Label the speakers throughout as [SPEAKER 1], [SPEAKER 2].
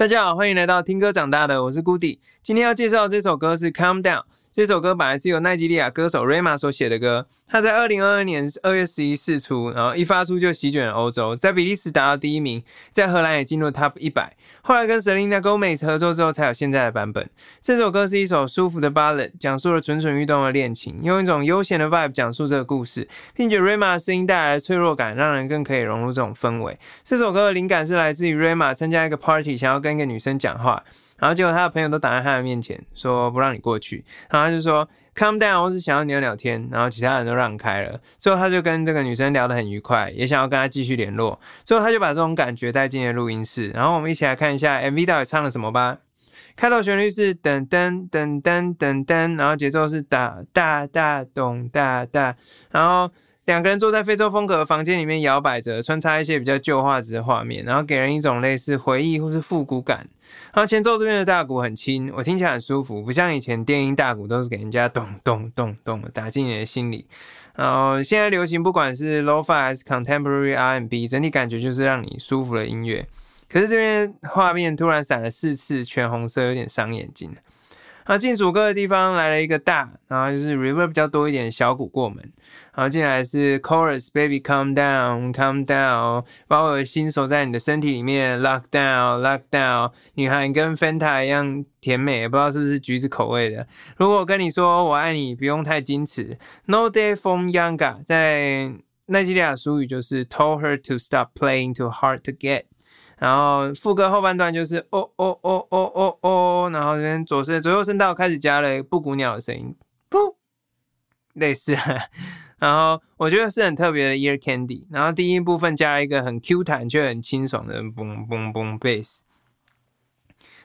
[SPEAKER 1] 大家好，欢迎来到听歌长大的，我是 Goody。今天要介绍这首歌是《Calm Down》。这首歌本来是由奈及利亚歌手 Rema 所写的歌，他在二零二二年二月十一释出，然后一发出就席卷了欧洲，在比利时达到第一名，在荷兰也进入 Top 一百。后来跟 Selena Gomez 合作之后，才有现在的版本。这首歌是一首舒服的 ballad，讲述了蠢蠢欲动的恋情，用一种悠闲的 vibe 讲述这个故事，并且 Rema 的声音带来的脆弱感，让人更可以融入这种氛围。这首歌的灵感是来自于 Rema 参加一个 party，想要跟一个女生讲话。然后结果他的朋友都挡在他的面前，说不让你过去。然后他就说 Calm down，我是想要聊聊天。然后其他人都让开了。最后他就跟这个女生聊得很愉快，也想要跟她继续联络。最后他就把这种感觉带进了录音室。然后我们一起来看一下 MV 到底唱了什么吧。开头旋律是噔噔噔噔噔噔，然后节奏是哒哒哒咚哒哒，然后。两个人坐在非洲风格的房间里面摇摆着，穿插一些比较旧画质的画面，然后给人一种类似回忆或是复古感。然后前奏这边的大鼓很轻，我听起来很舒服，不像以前电音大鼓都是给人家咚咚咚咚的打进你的心里。然后现在流行不管是 lofi 还是 contemporary R&B，整体感觉就是让你舒服的音乐。可是这边画面突然闪了四次全红色，有点伤眼睛。然后进主歌的地方来了一个大，然后就是 reverb 比较多一点小鼓过门。然后进来是 chorus，baby calm down，calm down，把我的心锁在你的身体里面，lock down，lock down。女孩跟 Fanta 一样甜美，不知道是不是橘子口味的。如果我跟你说我爱你，不用太矜持。No day from Younger，在奈及利亚俗语就是 told her to stop playing too hard to get。然后副歌后半段就是哦哦哦哦哦哦，然后这边左声左右声道开始加了布谷鸟的声音，不类似。然后我觉得是很特别的 Ear Candy。然后第一部分加了一个很 Q 弹却很清爽的嘣嘣嘣 bass。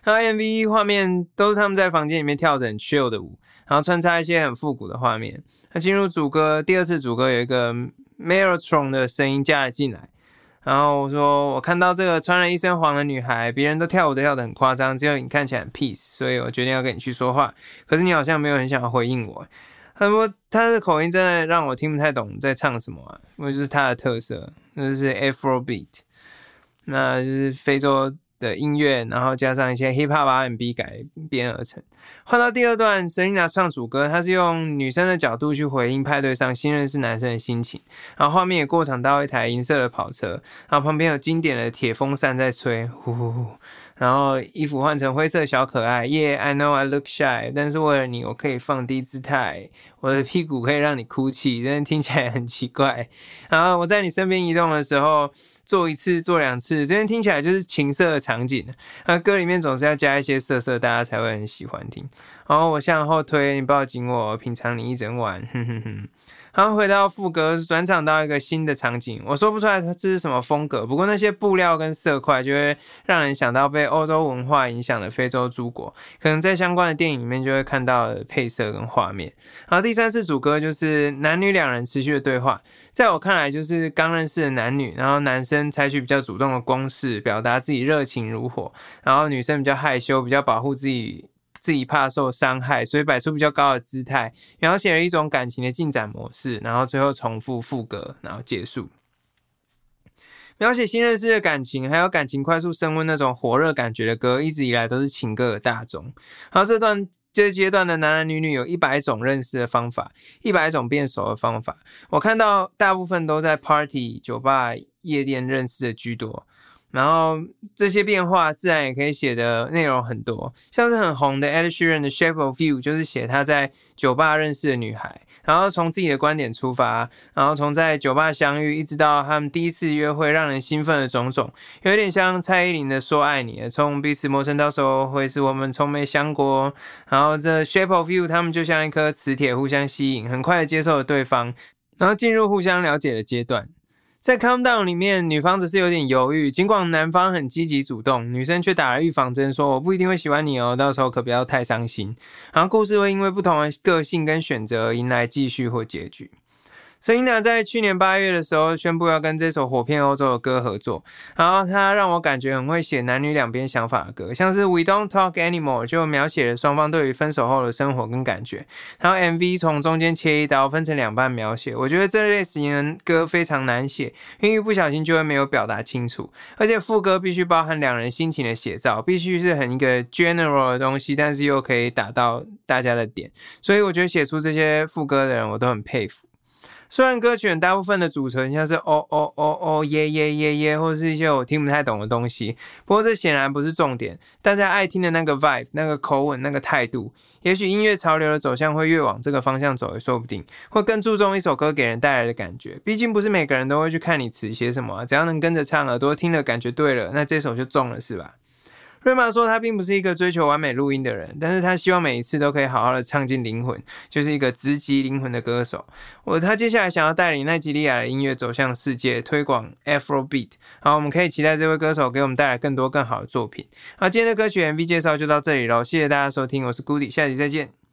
[SPEAKER 1] 然后 MV 画面都是他们在房间里面跳着很 chill 的舞，然后穿插一些很复古的画面。那进入主歌，第二次主歌有一个 Marathon 的声音加了进来。然后我说我看到这个穿了一身黄的女孩，别人都跳舞都跳得很夸张，只有你看起来很 peace，所以我决定要跟你去说话。可是你好像没有很想要回应我。他说他的口音真的让我听不太懂在唱什么啊，因为就是他的特色，那就是 Afrobeat，那就是非洲的音乐，然后加上一些 Hip Hop R&B 改编而成。换到第二段，Selina 唱主歌，他是用女生的角度去回应派对上新认识男生的心情，然后画面也过场到一台银色的跑车，然后旁边有经典的铁风扇在吹，呼呼呼。然后衣服换成灰色小可爱，Yeah，I know I look shy，但是为了你，我可以放低姿态，我的屁股可以让你哭泣，但听起来很奇怪。然后我在你身边移动的时候，做一次，做两次，这边听起来就是情色的场景。那歌里面总是要加一些色色，大家才会很喜欢听。然后我向后推，你抱紧我，品尝你一整晚，哼哼哼。然后回到副歌，转场到一个新的场景，我说不出来它这是什么风格，不过那些布料跟色块就会让人想到被欧洲文化影响的非洲诸国，可能在相关的电影里面就会看到配色跟画面。然后第三次主歌就是男女两人持续的对话，在我看来就是刚认识的男女，然后男生采取比较主动的攻势，表达自己热情如火，然后女生比较害羞，比较保护自己。自己怕受伤害，所以摆出比较高的姿态，描写了一种感情的进展模式，然后最后重复副歌，然后结束。描写新认识的感情，还有感情快速升温那种火热感觉的歌，一直以来都是情歌的大众。然后这段这阶段的男男女女有一百种认识的方法，一百种变熟的方法。我看到大部分都在 party 酒吧、夜店认识的居多。然后这些变化自然也可以写的内容很多，像是很红的 Ed Sheeran 的 Shape of You，就是写他在酒吧认识的女孩，然后从自己的观点出发，然后从在酒吧相遇，一直到他们第一次约会让人兴奋的种种，有点像蔡依林的说爱你，从彼此陌生到熟会是我们从没想过。然后这 Shape of You，他们就像一颗磁铁，互相吸引，很快的接受了对方，然后进入互相了解的阶段。在《Calm Down》里面，女方只是有点犹豫，尽管男方很积极主动，女生却打了预防针，说我不一定会喜欢你哦，到时候可不要太伤心。然后故事会因为不同的个性跟选择迎来继续或结局。Selina 在去年八月的时候宣布要跟这首火遍欧洲的歌合作，然后他让我感觉很会写男女两边想法的歌，像是 We Don't Talk Anymore 就描写了双方对于分手后的生活跟感觉，然后 MV 从中间切一刀分成两半描写，我觉得这类型的歌非常难写，因为不小心就会没有表达清楚，而且副歌必须包含两人心情的写照，必须是很一个 general 的东西，但是又可以打到大家的点，所以我觉得写出这些副歌的人我都很佩服。虽然歌曲大部分的组成像是哦哦哦哦耶耶耶耶，或者是一些我听不太懂的东西，不过这显然不是重点。大家爱听的那个 vibe、那个口吻、那个态度，也许音乐潮流的走向会越往这个方向走也说不定。会更注重一首歌给人带来的感觉，毕竟不是每个人都会去看你词写什么，只要能跟着唱，耳朵听了感觉对了，那这首就中了，是吧？瑞玛说，他并不是一个追求完美录音的人，但是他希望每一次都可以好好的唱进灵魂，就是一个直击灵魂的歌手。我他接下来想要带领奈及利亚的音乐走向世界，推广 Afro Beat。好，我们可以期待这位歌手给我们带来更多更好的作品。好，今天的歌曲 MV 介绍就到这里喽，谢谢大家收听，我是 Goody，下期再见。